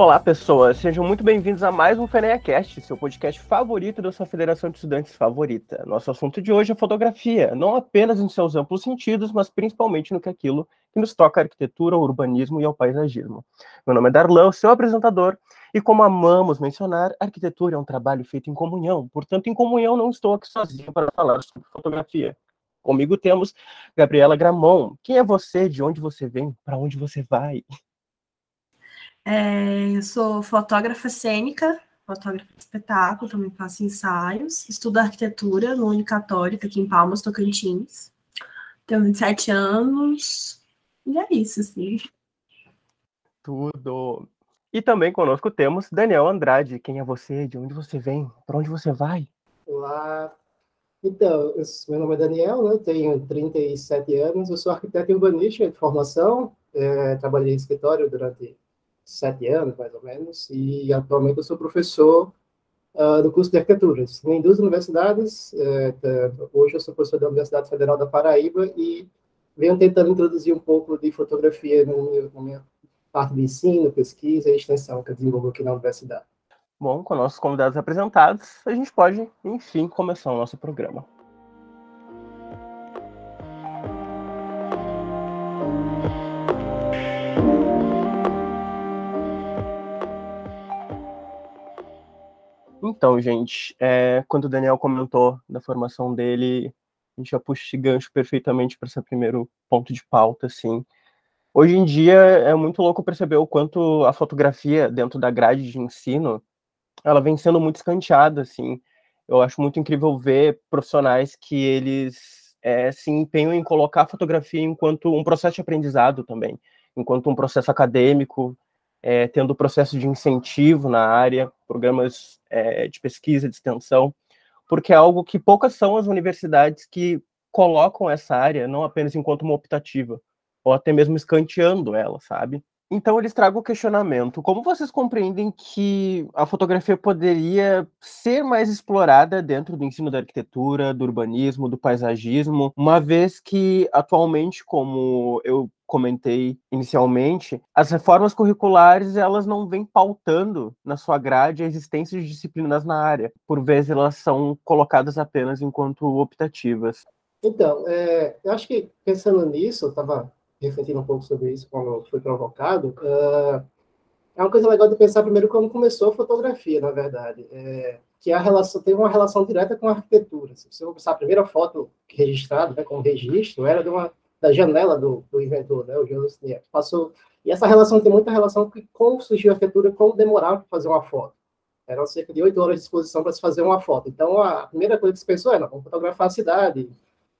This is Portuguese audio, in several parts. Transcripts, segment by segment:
Olá, pessoas. Sejam muito bem-vindos a mais um FeneaCast, seu podcast favorito da sua federação de estudantes favorita. Nosso assunto de hoje é fotografia, não apenas em seus amplos sentidos, mas principalmente no que é aquilo que nos toca a arquitetura, ao urbanismo e ao paisagismo. Meu nome é Darlan, seu apresentador, e como amamos mencionar, arquitetura é um trabalho feito em comunhão, portanto, em comunhão não estou aqui sozinho para falar sobre fotografia. Comigo temos Gabriela Gramon. Quem é você? De onde você vem? Para onde você vai? É, eu sou fotógrafa cênica, fotógrafa de espetáculo, também faço ensaios, estudo arquitetura no Unicatórico aqui em Palmas, Tocantins. Tenho 27 anos, e é isso, assim. Tudo. E também conosco temos Daniel Andrade. Quem é você? De onde você vem? Para onde você vai? Olá. Então, eu, meu nome é Daniel, né? tenho 37 anos, eu sou arquiteto urbanista de formação, é, trabalhei em escritório durante sete anos, mais ou menos, e atualmente eu sou professor uh, do curso de arquiteturas em duas universidades. Uh, hoje eu sou professor da Universidade Federal da Paraíba e venho tentando introduzir um pouco de fotografia no na minha parte de ensino, pesquisa e extensão que eu desenvolvo aqui na universidade. Bom, com nossos convidados apresentados, a gente pode, enfim, começar o nosso programa. Então, gente, é, quando o Daniel comentou da formação dele, a gente já puxa esse gancho perfeitamente para esse primeiro ponto de pauta, assim. Hoje em dia é muito louco perceber o quanto a fotografia dentro da grade de ensino, ela vem sendo muito escanteada, assim. Eu acho muito incrível ver profissionais que eles é, se empenham em colocar a fotografia enquanto um processo de aprendizado também, enquanto um processo acadêmico, é, tendo processo de incentivo na área, programas é, de pesquisa, de extensão, porque é algo que poucas são as universidades que colocam essa área não apenas enquanto uma optativa, ou até mesmo escanteando ela, sabe? Então eles tragam o questionamento: como vocês compreendem que a fotografia poderia ser mais explorada dentro do ensino da arquitetura, do urbanismo, do paisagismo, uma vez que atualmente, como eu comentei inicialmente, as reformas curriculares elas não vêm pautando na sua grade a existência de disciplinas na área. Por vezes elas são colocadas apenas enquanto optativas. Então, é, eu acho que pensando nisso, eu estava refletindo um pouco sobre isso quando foi provocado. Uh, é uma coisa legal de pensar primeiro como começou a fotografia, na verdade. É, que a relação tem uma relação direta com a arquitetura. Se você pensar a primeira foto registrada, né, como registro, era de uma da janela do, do inventor, né, o Jonas Nieto. Passou e essa relação tem muita relação com como surgiu a arquitetura, como demorar para fazer uma foto. Eram cerca de oito horas de exposição para se fazer uma foto. Então, a primeira coisa que se pensou é, não, vamos fotografar a cidade,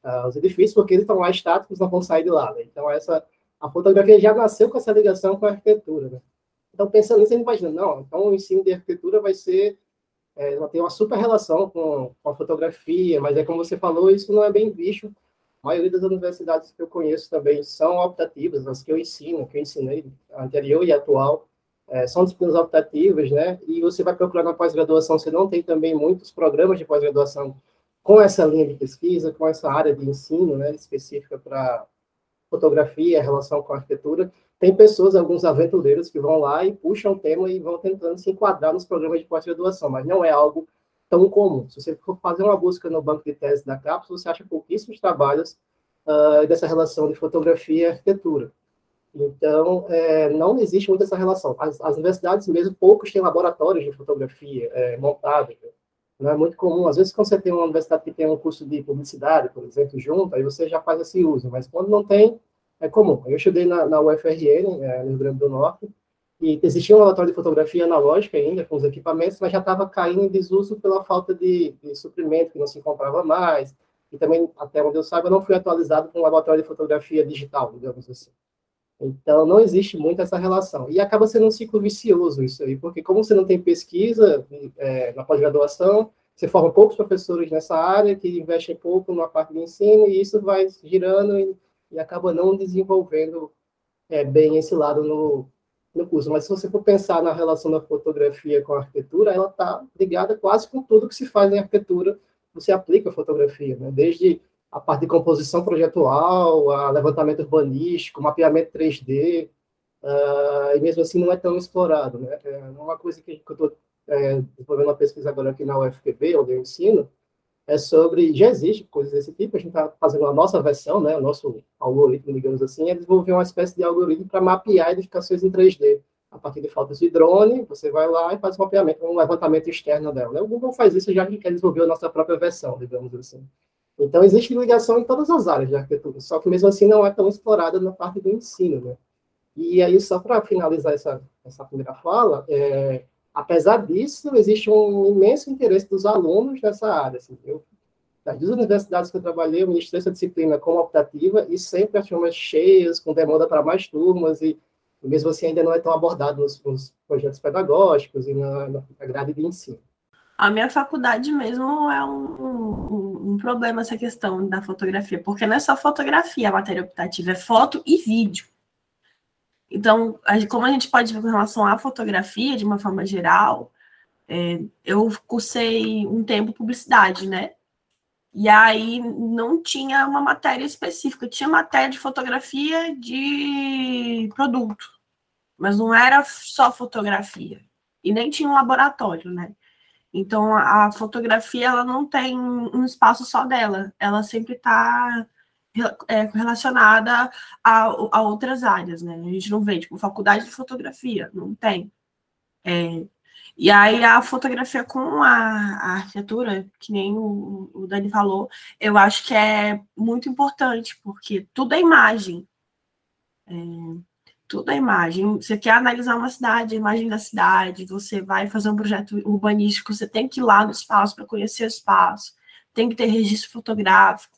uh, os edifícios, porque eles estão lá estáticos, não vão sair de lá. Né? Então, essa, a fotografia já nasceu com essa ligação com a arquitetura. Né? Então, pensando nisso, a gente imagina, não, então o ensino de arquitetura vai ser, é, vai uma super relação com, com a fotografia, mas é como você falou, isso não é bem visto a maioria das universidades que eu conheço também são optativas, as que eu ensino, que eu ensinei anterior e atual, é, são disciplinas optativas, né? E você vai procurar na pós-graduação, você não tem também muitos programas de pós-graduação com essa linha de pesquisa, com essa área de ensino, né, específica para fotografia, relação com arquitetura. Tem pessoas, alguns aventureiros que vão lá e puxam o tema e vão tentando se enquadrar nos programas de pós-graduação, mas não é algo tão comum. Se você for fazer uma busca no banco de tese da CAPES, você acha pouquíssimos trabalhos uh, dessa relação de fotografia e arquitetura. Então, é, não existe muito essa relação. As, as, universidades mesmo, poucos têm laboratórios de fotografia é, montados. Não é muito comum. Às vezes, quando você tem uma universidade que tem um curso de publicidade, por exemplo, junto, aí você já faz esse uso. Mas quando não tem, é comum. Eu estudei na, na UFRN, é, no Rio Grande do Norte, e existia um laboratório de fotografia analógica ainda, com os equipamentos, mas já estava caindo em desuso pela falta de, de, suprimento, que não se encontrava mais, e também, até onde eu saiba, não foi atualizado com um laboratório de fotografia digital, digamos assim. Então, não existe muito essa relação. E acaba sendo um ciclo vicioso isso aí, porque como você não tem pesquisa é, na pós-graduação, você forma poucos professores nessa área, que investem pouco na parte de ensino, e isso vai girando e, e acaba não desenvolvendo é, bem esse lado no, no curso. Mas se você for pensar na relação da fotografia com a arquitetura, ela está ligada quase com tudo que se faz em arquitetura, você aplica fotografia, né? desde a parte de composição projetual, a levantamento urbanístico, mapeamento 3D, uh, e mesmo assim não é tão explorado. Né? É uma coisa que, eu estou é, desenvolvendo uma pesquisa agora aqui na UFPB, onde eu ensino, é sobre, já existe coisas desse tipo, a gente está fazendo a nossa versão, né, o nosso algoritmo, digamos assim, é desenvolver uma espécie de algoritmo para mapear edificações em 3D. A partir de fotos de drone, você vai lá e faz um mapeamento, um levantamento externo dela. Né? O Google faz isso já que quer desenvolver a nossa própria versão, digamos assim. Então, existe ligação em todas as áreas de arquitetura, só que mesmo assim não é tão explorada na parte do ensino. Né? E aí, só para finalizar essa, essa primeira fala, é, apesar disso, existe um imenso interesse dos alunos nessa área. Assim, eu, das duas universidades que eu trabalhei, eu ministrei essa disciplina como optativa e sempre as turmas cheias, com demanda para mais turmas, e mesmo assim ainda não é tão abordado nos, nos projetos pedagógicos e na, na, grade de ensino. A minha faculdade mesmo é um, um, um, problema essa questão da fotografia, porque não é só fotografia a matéria optativa, é foto e vídeo. Então, como a gente pode ver com relação à fotografia, de uma forma geral, é, eu cursei um tempo publicidade, né? E aí não tinha uma matéria específica, tinha matéria de fotografia de produto, mas não era só fotografia. E nem tinha um laboratório, né? Então a fotografia ela não tem um espaço só dela, ela sempre está é, relacionada a, a, outras áreas, né? A gente não vê, tipo, faculdade de fotografia, não tem. É, e aí a fotografia com a, a arquitetura, que nem o, o, Dani falou, eu acho que é muito importante, porque tudo é imagem. É, tudo é imagem. Você quer analisar uma cidade, a imagem da cidade, você vai fazer um projeto urbanístico, você tem que ir lá no espaço para conhecer o espaço, tem que ter registro fotográfico.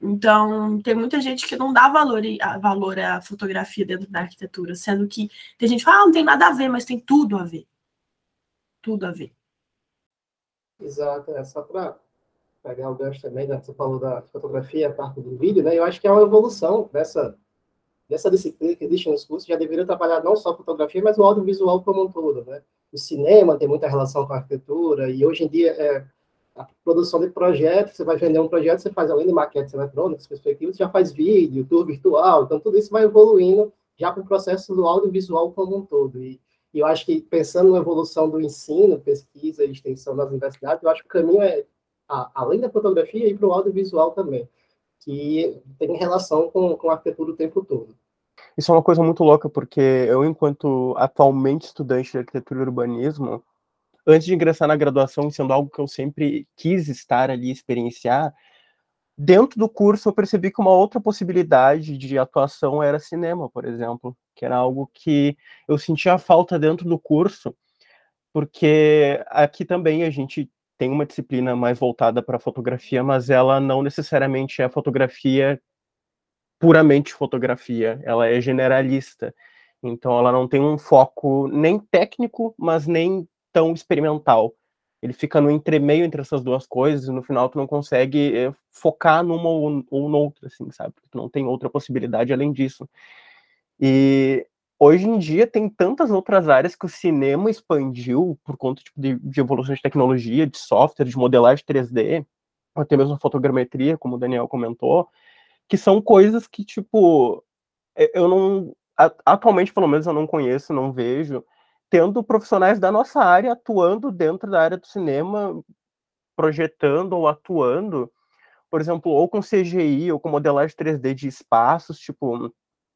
Então, tem muita gente que não dá valor, a, valor à fotografia dentro da arquitetura, sendo que tem gente que fala, ah, não tem nada a ver, mas tem tudo a ver. Tudo a ver. Exato, é só para pegar o gancho também, né? você falou da fotografia, a parte do vídeo, né? Eu acho que é uma evolução dessa, dessa disciplina que existe nos cursos, já deveria trabalhar não só fotografia, mas o audiovisual como um todo, né? O cinema tem muita relação com a arquitetura, e hoje em dia é, a produção de projetos, você vai vender um projeto, você faz além de maquetes eletrônicas, perspectivas, já faz vídeo, tour virtual, então tudo isso vai evoluindo já para o processo do audiovisual como um todo. E, e, eu acho que pensando na evolução do ensino, pesquisa e extensão das universidades, eu acho que o caminho é, a, além da fotografia, ir para o audiovisual também, que tem relação com, com a arquitetura o tempo todo. Isso é uma coisa muito louca, porque eu, enquanto atualmente estudante de arquitetura e urbanismo, antes de ingressar na graduação, sendo algo que eu sempre quis estar ali, experienciar, dentro do curso eu percebi que uma outra possibilidade de atuação era cinema, por exemplo, que era algo que eu sentia falta dentro do curso, porque aqui também a gente tem uma disciplina mais voltada para fotografia, mas ela não necessariamente é fotografia puramente fotografia, ela é generalista. Então ela não tem um foco nem técnico, mas nem tão experimental. Ele fica no entremeio entre essas duas coisas e no final tu não consegue é, focar numa ou, ou noutra, assim, sabe? Tu não tem outra possibilidade além disso. E hoje em dia tem tantas outras áreas que o cinema expandiu por conta tipo, de, de evolução de tecnologia, de software, de modelagem 3D, até mesmo fotogrametria, como o Daniel comentou, que são coisas que, tipo, eu não. Atualmente, pelo menos, eu não conheço, não vejo tendo profissionais da nossa área atuando dentro da área do cinema, projetando ou atuando, por exemplo, ou com CGI ou com modelagem 3D de espaços, tipo,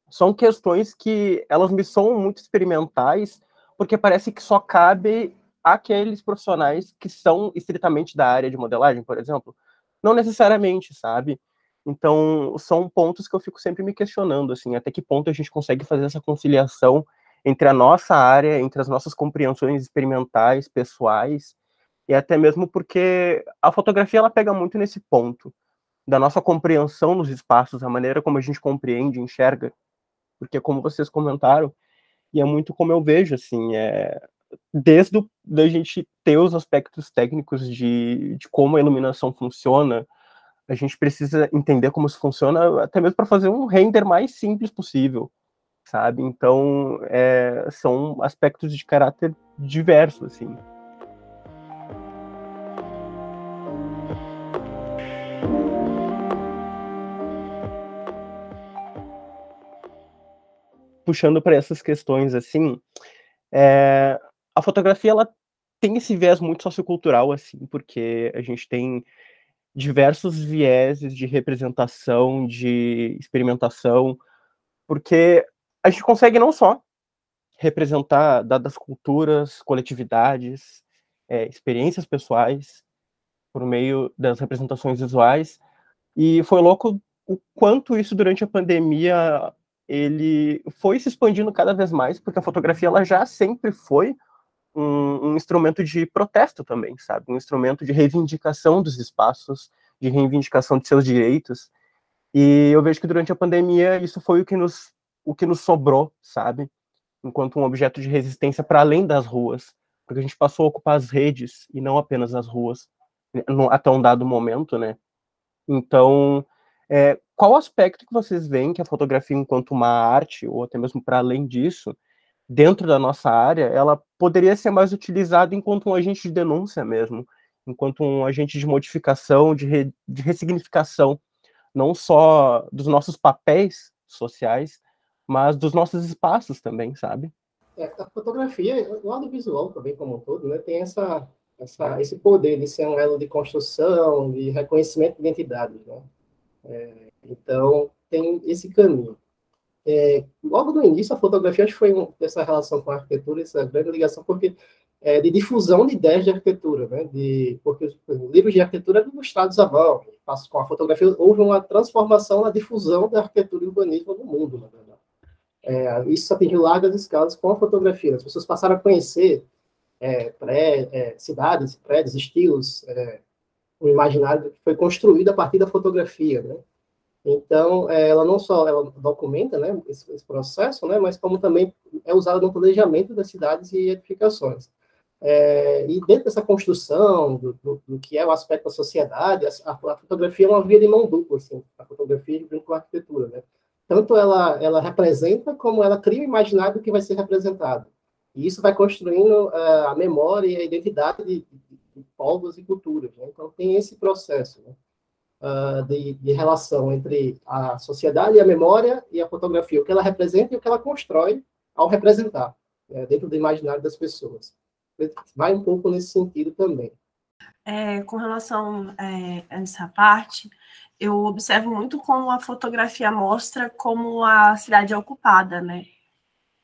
são questões que elas me são muito experimentais, porque parece que só cabe aqueles profissionais que são estritamente da área de modelagem, por exemplo. Não necessariamente, sabe? Então, são pontos que eu fico sempre me questionando, assim, até que ponto a gente consegue fazer essa conciliação entre a nossa área, entre as nossas compreensões experimentais, pessoais, e até mesmo porque a fotografia ela pega muito nesse ponto da nossa compreensão nos espaços, a maneira como a gente compreende, enxerga, porque como vocês comentaram, e é muito como eu vejo, assim, é, desde o, da gente ter os aspectos técnicos de, de como a iluminação funciona, a gente precisa entender como isso funciona, até mesmo para fazer um render mais simples possível sabe? Então, é, são aspectos de caráter diversos, assim. Puxando para essas questões assim, é, a fotografia ela tem esse viés muito sociocultural assim, porque a gente tem diversos vieses de representação, de experimentação, porque a gente consegue não só representar dadas culturas, coletividades, é, experiências pessoais por meio das representações visuais, e foi louco o quanto isso durante a pandemia ele foi se expandindo cada vez mais, porque a fotografia ela já sempre foi um, um, instrumento de protesto também, sabe? Um instrumento de reivindicação dos espaços, de reivindicação de seus direitos. E eu vejo que durante a pandemia isso foi o que nos, o que nos sobrou, sabe? Enquanto um objeto de resistência para além das ruas, porque a gente passou a ocupar as redes e não apenas as ruas, até um dado momento, né? Então, é, qual aspecto que vocês veem que a fotografia, enquanto uma arte, ou até mesmo para além disso, dentro da nossa área, ela poderia ser mais utilizada enquanto um agente de denúncia mesmo, enquanto um agente de modificação, de, re, de ressignificação, não só dos nossos papéis sociais, mas dos nossos espaços também, sabe? É, a fotografia, o audiovisual também como um todo, né, tem essa, essa, esse poder de ser um elo de construção, de reconhecimento de identidade, né? É, então, tem esse caminho. É, logo no início, a fotografia foi um, essa relação com a arquitetura, essa grande ligação, porque é, de difusão de ideias de arquitetura, né? De, porque os livros de arquitetura eram ilustrados à mão, com a fotografia houve uma transformação na difusão da arquitetura e urbanismo no mundo, na verdade. É, isso atingiu largas escalas com a fotografia. As pessoas passaram a conhecer é, pré, é, cidades, prédios, estilos, é, o imaginário que foi construído a partir da fotografia, né? Então, é, ela não só ela documenta né, esse, esse, processo, né, mas como também é usada no planejamento das cidades e edificações. É, e dentro dessa construção do, do, do, que é o aspecto da sociedade, a, a, fotografia é uma via de mão dupla, assim, a fotografia junto com a arquitetura, né? Tanto ela, ela representa, como ela cria o imaginário do que vai ser representado. E isso vai construindo uh, a memória e a identidade de, de povos e culturas. Né? Então, tem esse processo. Né? uh, de, de, relação entre a sociedade e a memória e a fotografia, o que ela representa e o que ela constrói ao representar, né, dentro do imaginário das pessoas. Vai um pouco nesse sentido também. É, com relação é, a essa parte, eu observo muito como a fotografia mostra como a cidade é ocupada, né?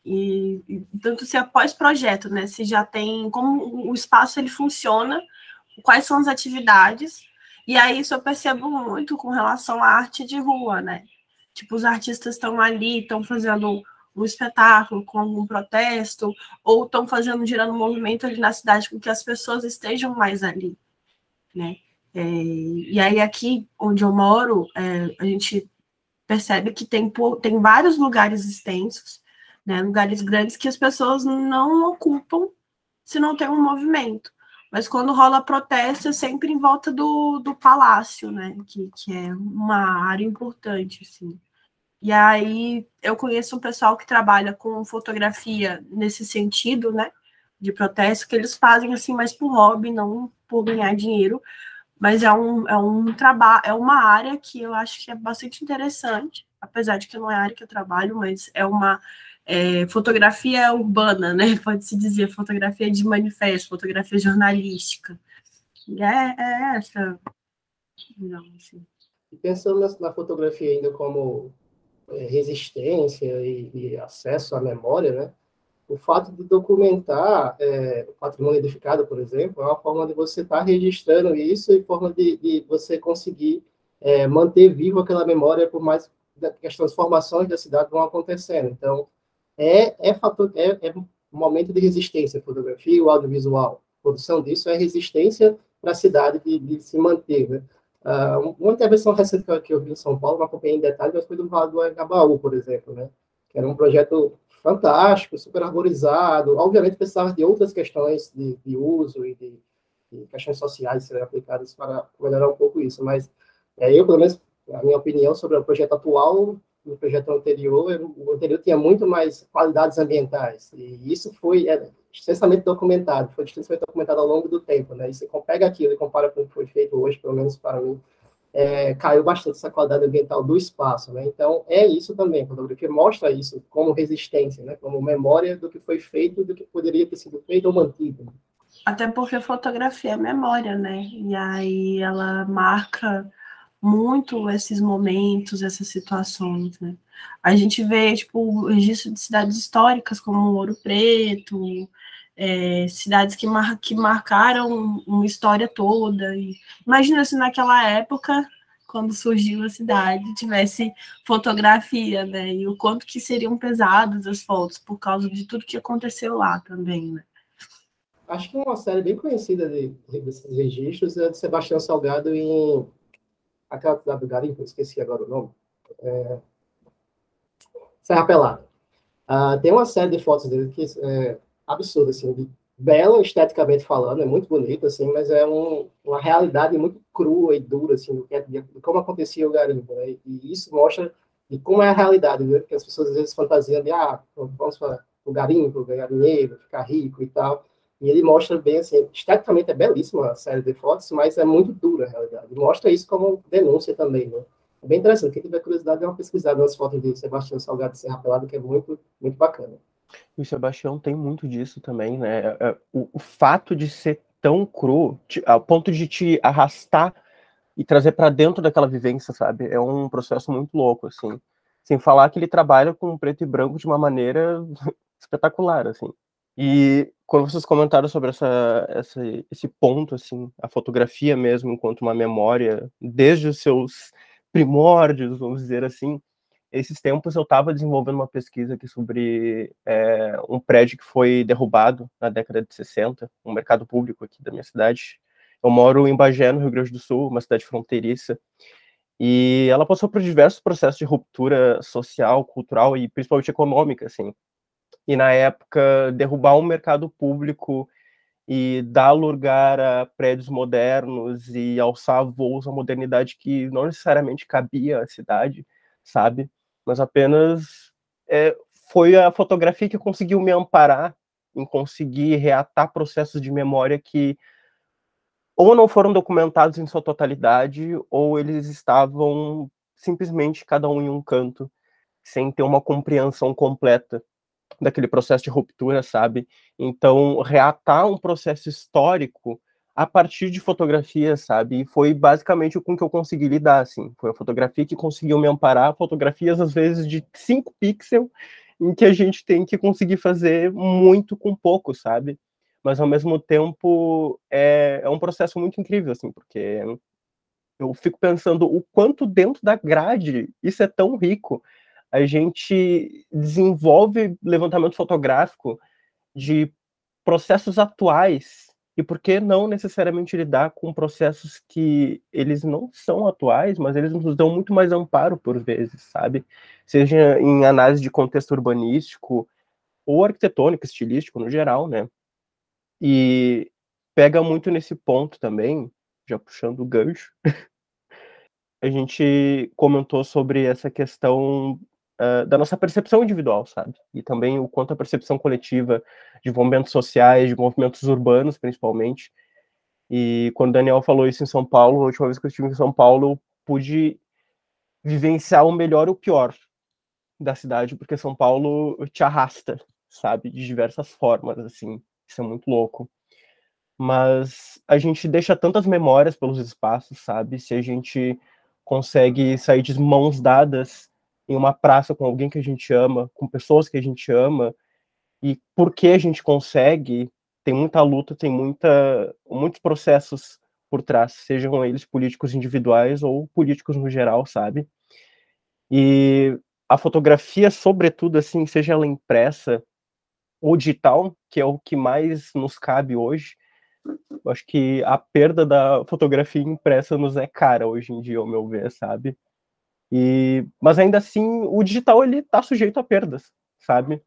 E, e tanto se após projeto, né? Se já tem como o espaço ele funciona, quais são as atividades e aí isso eu percebo muito com relação à arte de rua, né? Tipo, os artistas estão ali, estão fazendo um espetáculo com algum protesto, ou estão fazendo, girando um movimento ali na cidade com que as pessoas estejam mais ali, né? É, e aí aqui onde eu moro, é, a gente percebe que tem, tem vários lugares extensos, né, lugares grandes que as pessoas não ocupam se não tem um movimento. Mas quando rola protesto é sempre em volta do, do palácio, né? Que, que é uma área importante, assim. E aí eu conheço um pessoal que trabalha com fotografia nesse sentido, né? De protesto, que eles fazem assim mais por hobby, não por ganhar dinheiro. Mas é um, é um trabalho, é uma área que eu acho que é bastante interessante, apesar de que não é a área que eu trabalho, mas é uma é, fotografia urbana, né? Pode-se dizer, fotografia de manifesto, fotografia jornalística. É, é essa. Não, assim. Pensando na, fotografia ainda como é, resistência e, e, acesso à memória, né? O fato de documentar é, o patrimônio edificado, por exemplo, é uma forma de você estar tá registrando isso e forma de, de você conseguir é, manter vivo aquela memória por mais que as transformações da cidade vão acontecendo. Então, é, é, fator, é, é momento de resistência, fotografia, o audiovisual. A produção disso é resistência para a cidade de, de, se manter. Né? Uh, uma intervenção recente que eu, vi em São Paulo, não acompanhei em detalhe, mas foi do Vale do Agabaú, por exemplo, né? que era um projeto fantástico, super arborizado. Obviamente precisava de outras questões de, de uso e de, de, questões sociais serem aplicadas para melhorar um pouco isso, mas é, eu, pelo menos, a minha opinião sobre o projeto atual no projeto anterior, o anterior tinha muito mais qualidades ambientais, e isso foi é, extensamente documentado, foi extensamente documentado ao longo do tempo, né, e você pega aquilo e compara com o que foi feito hoje, pelo menos para mim, é, caiu bastante essa qualidade ambiental do espaço, né? Então, é isso também, fotografia mostra isso como resistência, né? Como memória do que foi feito, do que poderia ter sido feito ou mantido. Até porque fotografia é memória, né? E aí ela marca muito esses momentos, essas situações, né? A gente vê, tipo, o registro de cidades históricas como Ouro Preto, é, cidades que, mar, que marcaram uma história toda. E, imagina se naquela época, quando surgiu a cidade, tivesse fotografia, né? E o quanto que seriam pesadas as fotos por causa de tudo que aconteceu lá também, né? Acho que uma série bem conhecida de, desses registros é de Sebastião Salgado em aquela cidade do Garimpo, esqueci agora o nome. É... Serra Pelada. Uh, tem uma série de fotos dele que é, absurdo, assim, de belo esteticamente falando, é muito bonito, assim, mas é um, uma realidade muito crua e dura, assim, do que, de, de como acontecia o garimpo, né? E isso mostra de como é a realidade, né? Porque as pessoas às vezes fantasiam de, ah, vamos para o garimpo, ganhar dinheiro, ficar rico e tal. E ele mostra bem, assim, esteticamente é belíssima a série de fotos, mas é muito dura a realidade. mostra isso como denúncia também, né? É bem interessante. Quem tiver curiosidade, dá uma pesquisada nas fotos de Sebastião Salgado de Serra Pelada, que é muito, muito bacana. E o Sebastião tem muito disso também, né? É, é, o, o fato de ser tão cru, ao ponto de te arrastar e trazer para dentro daquela vivência, sabe? É um processo muito louco, assim. Sem falar que ele trabalha com preto e branco de uma maneira espetacular, assim. E quando vocês comentaram sobre essa, essa, esse ponto, assim, a fotografia mesmo enquanto uma memória, desde os seus primórdios, vamos dizer assim, esses tempos eu estava desenvolvendo uma pesquisa aqui sobre é, um prédio que foi derrubado na década de 60, um mercado público aqui da minha cidade. Eu moro em Bagé, no Rio Grande do Sul, uma cidade fronteiriça, e ela passou por diversos processos de ruptura social, cultural e principalmente econômica, assim. E na época, derrubar um mercado público e dar lugar a prédios modernos e alçar voos à modernidade que não necessariamente cabia à cidade, sabe? mas apenas é, foi a fotografia que conseguiu me amparar em conseguir reatar processos de memória que ou não foram documentados em sua totalidade, ou eles estavam simplesmente cada um em um canto, sem ter uma compreensão completa daquele processo de ruptura, sabe? Então, reatar um processo histórico a partir de fotografias, sabe? E foi basicamente com que eu consegui lidar, assim. Foi a fotografia que conseguiu me amparar, fotografias às vezes de 5 pixels, em que a gente tem que conseguir fazer muito com pouco, sabe? Mas ao mesmo tempo é, é um processo muito incrível, assim, porque eu fico pensando o quanto dentro da grade isso é tão rico. A gente desenvolve levantamento fotográfico de processos atuais e por que não necessariamente lidar com processos que eles não são atuais, mas eles nos dão muito mais amparo por vezes, sabe? Seja em análise de contexto urbanístico ou arquitetônico, estilístico no geral, né? E pega muito nesse ponto também, já puxando o gancho. a gente comentou sobre essa questão uh, da nossa percepção individual, sabe? E também o quanto a percepção coletiva de movimentos sociais, de movimentos urbanos, principalmente. E quando o Daniel falou isso em São Paulo, a última vez que eu estive em São Paulo, eu pude vivenciar o melhor e o pior da cidade, porque São Paulo te arrasta, sabe? De diversas formas, assim. Isso é muito louco. Mas a gente deixa tantas memórias pelos espaços, sabe? Se a gente consegue sair de mãos dadas em uma praça com alguém que a gente ama, com pessoas que a gente ama, e porque a gente consegue, tem muita luta, tem muita, muitos processos por trás, sejam eles políticos individuais ou políticos no geral, sabe? E a fotografia, sobretudo, assim, seja ela impressa ou digital, que é o que mais nos cabe hoje, eu acho que a perda da fotografia impressa nos é cara hoje em dia, ao meu ver, sabe? E, mas ainda assim, o digital ele está sujeito a perdas, sabe?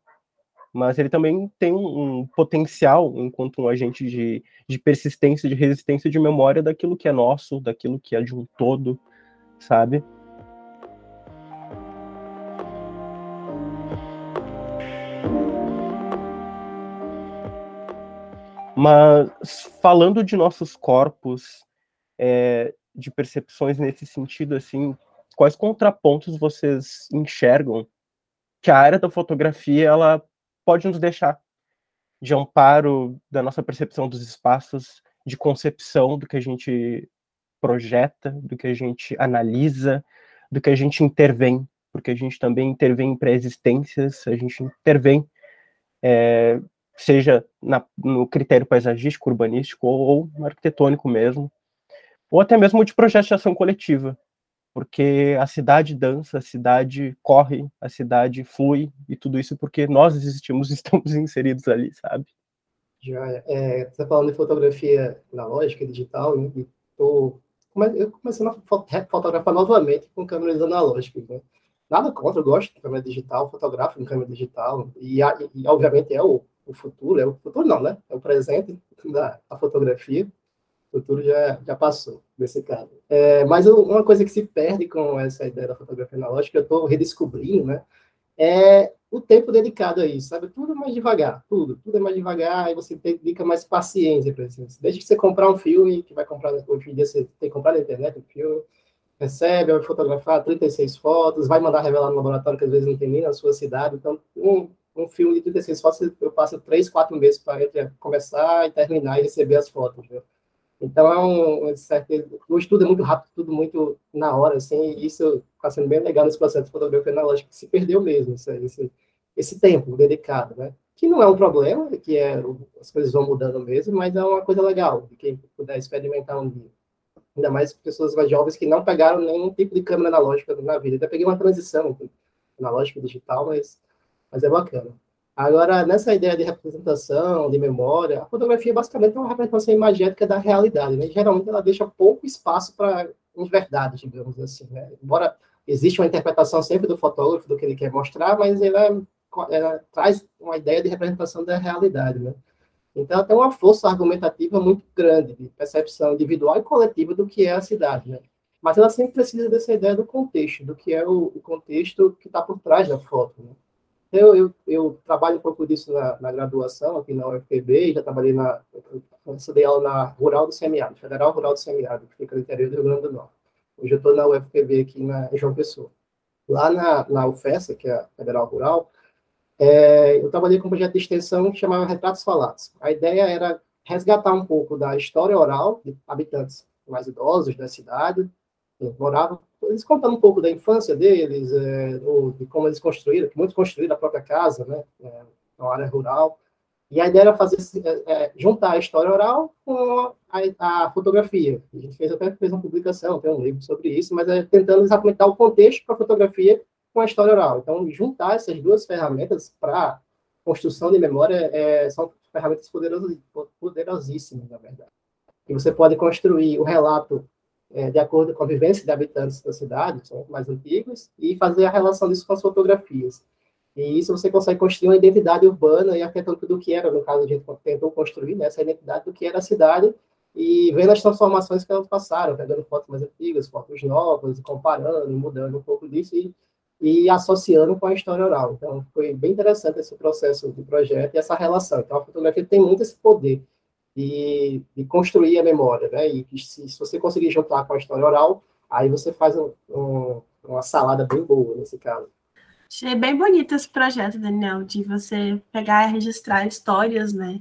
Mas ele também tem um, potencial enquanto um agente de, de persistência, de resistência de memória daquilo que é nosso, daquilo que é de um todo, sabe? Mas falando de nossos corpos, é, de percepções nesse sentido, assim, quais contrapontos vocês enxergam que a área da fotografia ela pode nos deixar? De amparo da nossa percepção dos espaços, de concepção do que a gente projeta, do que a gente analisa, do que a gente intervém, porque a gente também intervém em pré-existências, a gente intervém, é, seja na, no critério paisagístico, urbanístico ou, ou arquitetônico mesmo, ou até mesmo de projeto de ação coletiva, porque a cidade dança, a cidade corre, a cidade flui, e tudo isso porque nós existimos estamos inseridos ali, sabe? Já, é, você tá falando de fotografia analógica, digital, né? E tô, eu comecei a fotografar novamente com câmeras analógicas, né? Nada contra, eu gosto de câmera digital, fotografo com câmera digital, e, e, obviamente é o, o futuro, é o futuro não, né? É o presente da, da fotografia, o futuro já, já passou, nesse caso. É, mas uma coisa que se perde com essa ideia da fotografia analógica, eu estou redescobrindo, né? É o tempo dedicado a isso, sabe? Tudo mais devagar, tudo, tudo é mais devagar, e você dedica mais paciência para isso. Desde que você comprar um filme, que vai comprar, hoje em dia você tem que comprar na internet um filme, recebe, vai fotografar 36 fotos, vai mandar revelar no laboratório, que às vezes não tem nem na sua cidade, então um, um filme de 36 fotos, eu passo 3, 4 meses para começar e terminar e receber as fotos, viu? Então, é um, certo, o estudo é muito rápido, tudo muito na hora, assim, e isso está sendo bem legal nesse processo de fotografia analógica, que se perdeu mesmo, esse, esse tempo dedicado, né? Que não é um problema, que é, as coisas vão mudando mesmo, mas é uma coisa legal, de quem puder experimentar um dia. Ainda mais pessoas mais jovens que não pegaram nenhum tipo de câmera analógica na vida. Até peguei uma transição analógica digital, mas, mas é bacana. Agora, nessa ideia de representação, de memória, a fotografia basicamente é uma representação imagética da realidade, né? Geralmente ela deixa pouco espaço para verdades, digamos assim, né? Embora exista uma interpretação sempre do fotógrafo do que ele quer mostrar, mas ela, ela traz uma ideia de representação da realidade, né? Então, tem uma força argumentativa muito grande de percepção individual e coletiva do que é a cidade, né? Mas ela sempre precisa dessa ideia do contexto, do que é o, o contexto que está por trás da foto, né? Eu, eu, eu, trabalho um pouco disso na, na, graduação aqui na UFPB, já trabalhei na. Eu estudei aula na Rural do Semiárido, Federal Rural do Semiárido, que fica no interior do Rio Grande do Norte. Hoje eu estou na UFPB aqui na, em João Pessoa. Lá na, na UFESA, que é a Federal Rural, é, eu trabalhei com um projeto de extensão que chamava Retratos Falados. A ideia era resgatar um pouco da história oral de habitantes mais idosos da cidade, moravam eles contando um pouco da infância deles, é, de como eles construíram, que muitos construíram a própria casa, né, é, na área rural. E a ideia era fazer, é, é, juntar a história oral com a, a, fotografia. A gente fez até fez uma publicação, tem um livro sobre isso, mas é tentando exatamente o contexto para a fotografia com a história oral. Então, juntar essas duas ferramentas para construção de memória é, são ferramentas poderosíssimas, na verdade. E você pode construir o relato é, de acordo com a vivência de habitantes da cidade, são mais antigos, e fazer a relação disso com as fotografias. E isso você consegue construir uma identidade urbana e afetando tudo o que era, no caso, a gente tentou construir né, essa identidade do que era a cidade e vendo as transformações que elas passaram, pegando fotos mais antigas, fotos novas, comparando, mudando um pouco disso e, e associando com a história oral. Então, foi bem interessante esse processo de projeto e essa relação. Então, a fotografia tem muito esse poder e, e construir a memória, né? E se, se, você conseguir juntar com a história oral, aí você faz um, um, uma salada bem boa nesse caso. Achei bem bonito esse projeto, Daniel, de você pegar e registrar histórias, né?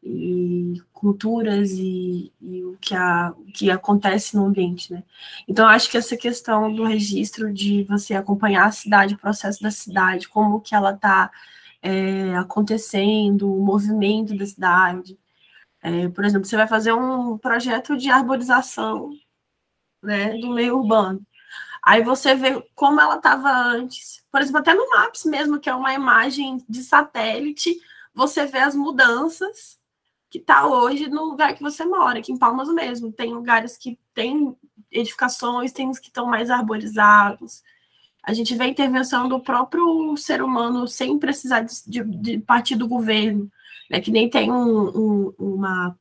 E culturas e, e o, que a, o que acontece no ambiente, né? Então, acho que essa questão do registro, de você acompanhar a cidade, o processo da cidade, como que ela está é, acontecendo, o movimento da cidade, é, por exemplo, você vai fazer um projeto de arborização né, do meio urbano. Aí você vê como ela estava antes. Por exemplo, até no Maps mesmo, que é uma imagem de satélite, você vê as mudanças que está hoje no lugar que você mora, aqui em Palmas mesmo. Tem lugares que tem edificações, tem uns que estão mais arborizados. A gente vê a intervenção do próprio ser humano sem precisar de, de, de partir do governo né, que nem tem um, um, uma,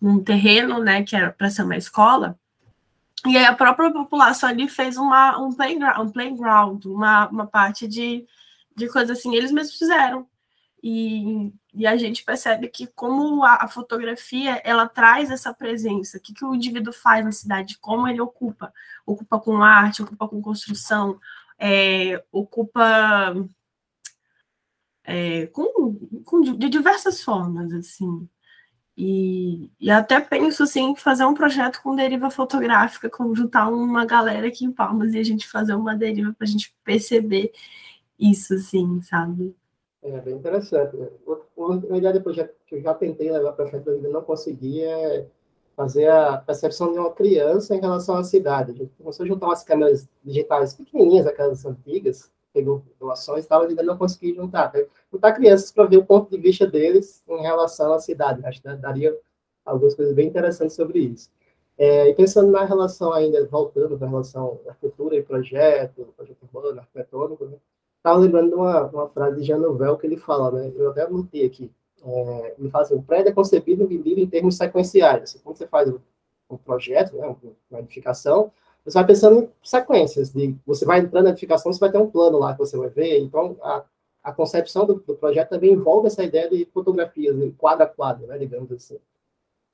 um terreno, né, que era para ser uma escola, e aí a própria população ali fez uma, um, playground, um playground uma, uma parte de, de coisa assim, eles mesmos fizeram. E, e a gente percebe que como a, a, fotografia ela traz essa presença, o que, que o indivíduo faz na cidade, como ele ocupa, ocupa com arte, ocupa com construção, é, ocupa é, com, com, de diversas formas, assim. E, e até penso assim, fazer um projeto com deriva fotográfica, juntar uma galera aqui em Palmas e a gente fazer uma deriva para a gente perceber isso, assim, sabe? É bem interessante. Né? Uma ideia de projeto que eu já tentei levar para frente, mas não consegui, é fazer a percepção de uma criança em relação à cidade. A gente começou a juntar umas câmeras digitais pequenininhas, aquelas antigas, pegou doações e tal, ainda não consegui juntar. Juntar crianças para ver o ponto de vista deles em relação à cidade. Acho que daria algumas coisas bem interessantes sobre isso. É, e pensando na relação ainda, voltando na relação da cultura e projeto, projeto urbano, arquitetônico, né? Estava lembrando uma, uma frase de Jean Nouvel que ele fala, né? Eu até anotei aqui. É, ele fala assim, o prédio é concebido e vendido em termos sequenciais. Assim, quando você faz um projeto, né, uma edificação, você vai pensando em sequências. De, você vai entrando na edificação, você vai ter um plano lá que você vai ver. Então, a, a concepção do, do projeto também envolve essa ideia de fotografias, de quadro a quadro, né, digamos assim.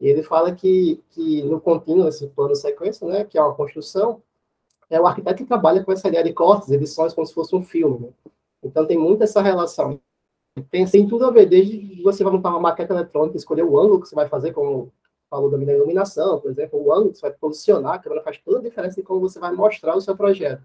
E ele fala que, que no contínuo, esse plano sequência, né, que é uma construção, é o arquiteto que trabalha com essa ideia de cortes, edições, como se fosse um filme. Né? Então tem muito essa relação. Tem, tem tudo a ver, desde você vai montar uma maquete eletrônica, escolher o ângulo que você vai fazer, como falou da iluminação, por exemplo, o ângulo que você vai posicionar, a câmera faz toda a diferença de como você vai mostrar o seu projeto.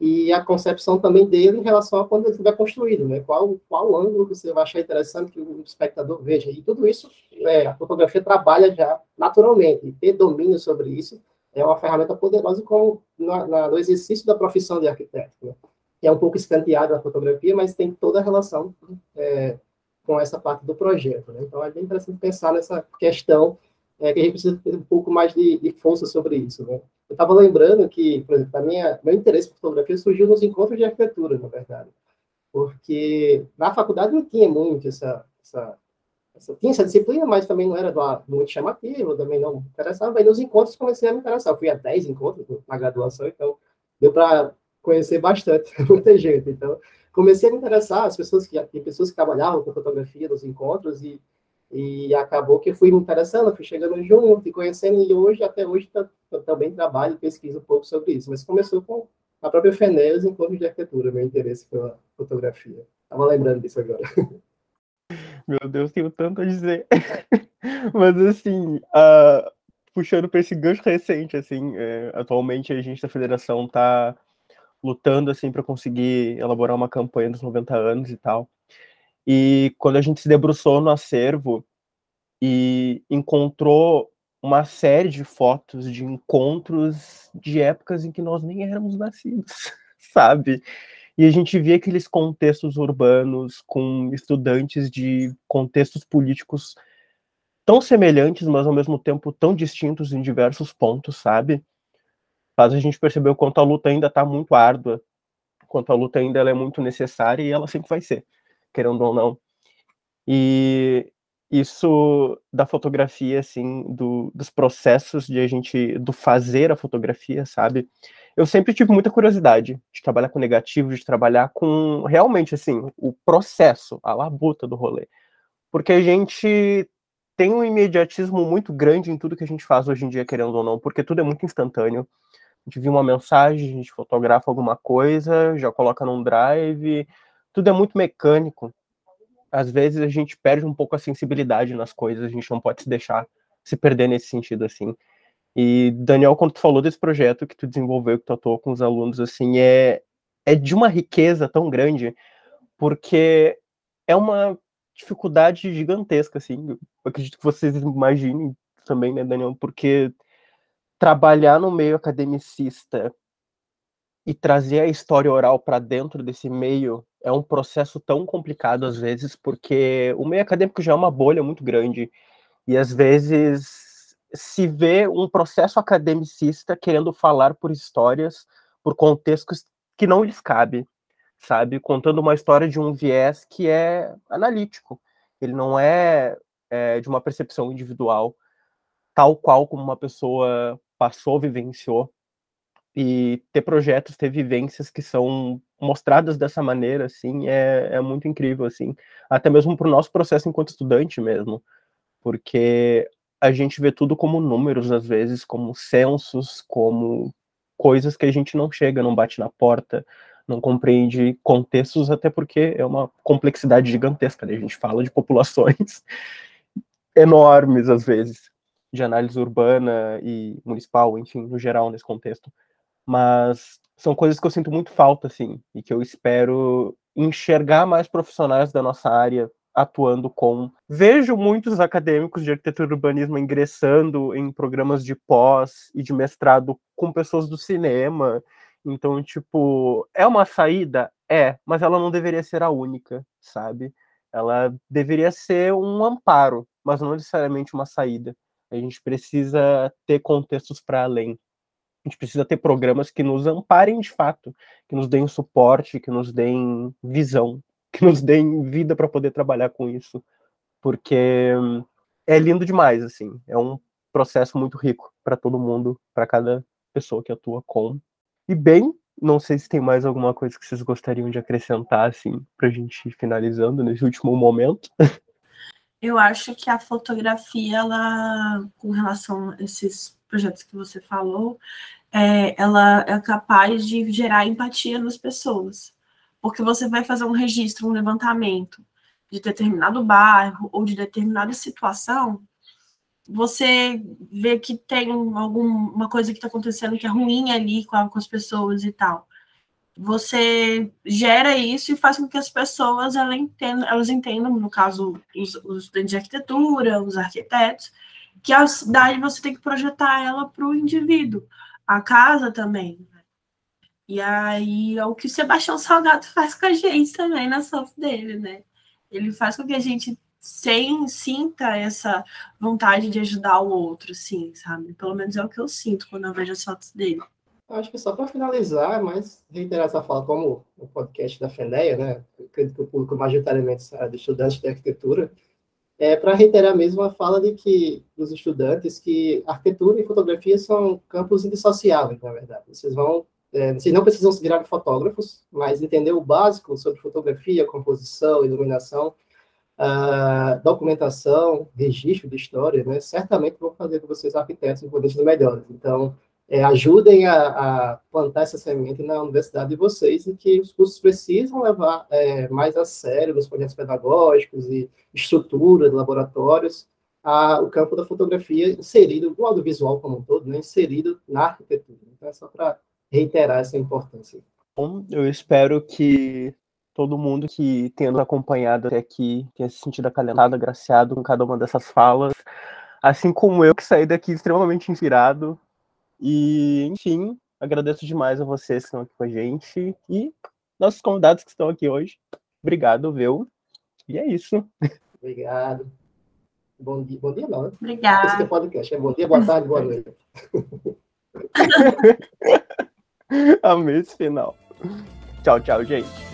E a concepção também dele em relação a quando ele estiver construído, né? Qual, qual ângulo que você vai achar interessante que o espectador veja. E tudo isso, é, a fotografia trabalha já naturalmente. E ter domínio sobre isso é uma ferramenta poderosa como na, na, no exercício da profissão de arquiteto, né? é um pouco escanteado na fotografia, mas tem toda a relação é, com essa parte do projeto. Né? Então, é bem interessante pensar nessa questão é, que a gente precisa ter um pouco mais de, de força sobre isso. Né? Eu estava lembrando que, por exemplo, a minha, meu interesse por fotografia surgiu nos encontros de arquitetura, na verdade. Porque na faculdade não tinha muito essa, essa tinha essa disciplina, mas também não era muito chamativa, também não interessava. Aí nos encontros comecei a me interessar. Eu fui a 10 encontros na graduação, então deu para conhecer bastante, muita gente. Então, comecei a me interessar, as pessoas que pessoas que trabalhavam com fotografia nos encontros e e acabou que fui me interessando, fui chegando junto e conhecendo, e hoje, até hoje, tá, também trabalho e pesquiso um pouco sobre isso. Mas começou com a própria FENES, encontro de arquitetura, meu interesse pela fotografia. Estava lembrando disso agora. Meu Deus, tenho tanto a dizer. Mas assim, uh, puxando para esse gancho recente, assim, é, atualmente a gente da federação está lutando assim para conseguir elaborar uma campanha dos 90 anos e tal. E quando a gente se debruçou no acervo e encontrou uma série de fotos de encontros de épocas em que nós nem éramos nascidos, sabe? e a gente via aqueles contextos urbanos com estudantes de contextos políticos tão semelhantes, mas ao mesmo tempo tão distintos em diversos pontos, sabe? Faz a gente perceber o quanto a luta ainda está muito árdua, quanto a luta ainda é muito necessária e ela sempre vai ser, querendo ou não. E isso da fotografia, assim, do, dos processos de a gente, do fazer a fotografia, sabe? eu sempre tive muita curiosidade de trabalhar com negativo, de trabalhar com realmente assim o processo, a labuta do rolê, porque a gente tem um imediatismo muito grande em tudo que a gente faz hoje em dia, querendo ou não, porque tudo é muito instantâneo. A gente viu uma mensagem, a gente fotografa alguma coisa, já coloca num drive, tudo é muito mecânico. Às vezes a gente perde um pouco a sensibilidade nas coisas, a gente não pode se deixar se perder nesse sentido assim. E, Daniel, quando tu falou desse projeto que tu desenvolveu, que tu atuou com os alunos, assim, é, é de uma riqueza tão grande, porque é uma dificuldade gigantesca, assim, eu acredito que vocês imaginem também, né, Daniel, porque trabalhar no meio academicista e trazer a história oral para dentro desse meio é um processo tão complicado às vezes, porque o meio acadêmico já é uma bolha muito grande e às vezes se vê um processo academicista querendo falar por histórias, por contextos que não lhes cabe, sabe? Contando uma história de um viés que é analítico. Ele não é, é de uma percepção individual, tal qual como uma pessoa passou, vivenciou. E ter projetos, ter vivências que são mostradas dessa maneira, assim, é, é muito incrível, assim, até mesmo para o nosso processo enquanto estudante mesmo, porque a gente vê tudo como números, às vezes, como censos, como coisas que a gente não chega, não bate na porta, não compreende contextos, até porque é uma complexidade gigantesca, né? A gente fala de populações enormes, às vezes, de análise urbana e municipal, enfim, no geral, nesse contexto. Mas são coisas que eu sinto muito falta, assim, e que eu espero enxergar mais profissionais da nossa área atuando com. Vejo muitos acadêmicos de arquitetura e urbanismo ingressando em programas de pós e de mestrado com pessoas do cinema. Então, tipo, é uma saída? É, mas ela não deveria ser a única, sabe? Ela deveria ser um amparo, mas não necessariamente uma saída. A gente precisa ter contextos para além. A gente precisa ter programas que nos amparem de fato, que nos deem suporte, que nos deem visão, que nos deem vida para poder trabalhar com isso, porque é lindo demais, assim, é um processo muito rico para todo mundo, para cada pessoa que atua com. E bem, não sei se tem mais alguma coisa que vocês gostariam de acrescentar, assim, para a gente ir finalizando nesse último momento. Eu acho que a fotografia, ela, com relação a esses projetos que você falou, é, ela é capaz de gerar empatia nas pessoas porque você vai fazer um registro, um levantamento de determinado bairro ou de determinada situação, você vê que tem alguma coisa que está acontecendo que é ruim ali com, as pessoas e tal. Você gera isso e faz com que as pessoas elas entendam, elas entendam no caso, os, os estudantes de arquitetura, os arquitetos, que a cidade você tem que projetar ela para o indivíduo. A casa também. E aí é o que o Sebastião Salgado faz com a gente também na soft dele, né? Ele faz com que a gente sem, sinta essa vontade de ajudar o outro, sim, sabe? Pelo menos é o que eu sinto quando eu vejo as fotos dele. Acho que só para finalizar, mas reiterar essa fala, como o podcast da FENEA, né? Acredito que o público majoritariamente é de estudantes de arquitetura, é para reiterar mesmo a fala de que os estudantes que arquitetura e fotografia são campos indissociáveis, na verdade. Vocês vão é, vocês não precisam se virar fotógrafos, mas entender o básico sobre fotografia, composição, iluminação, uh, documentação, registro de história, né, certamente vão fazer com vocês arquitetos e melhores. Então, é, ajudem a, a, plantar essa semente na universidade de vocês e que os cursos precisam levar é, mais a sério nos projetos pedagógicos e estrutura de laboratórios a, o campo da fotografia inserido, o audiovisual como um todo, né, inserido na arquitetura. Então, é só para reiterar essa importância. Bom, eu espero que todo mundo que tenha nos acompanhado até aqui tenha se sentido acalentado, agraciado com cada uma dessas falas, assim como eu que saí daqui extremamente inspirado. E, enfim, agradeço demais a vocês que estão aqui com a gente e nossos convidados que estão aqui hoje. Obrigado, viu? E é isso. Obrigado. Bom dia, bom dia não, né? Obrigado. Esse é podcast. É bom dia, boa tarde, boa noite. Amei esse final. Tchau, tchau, gente.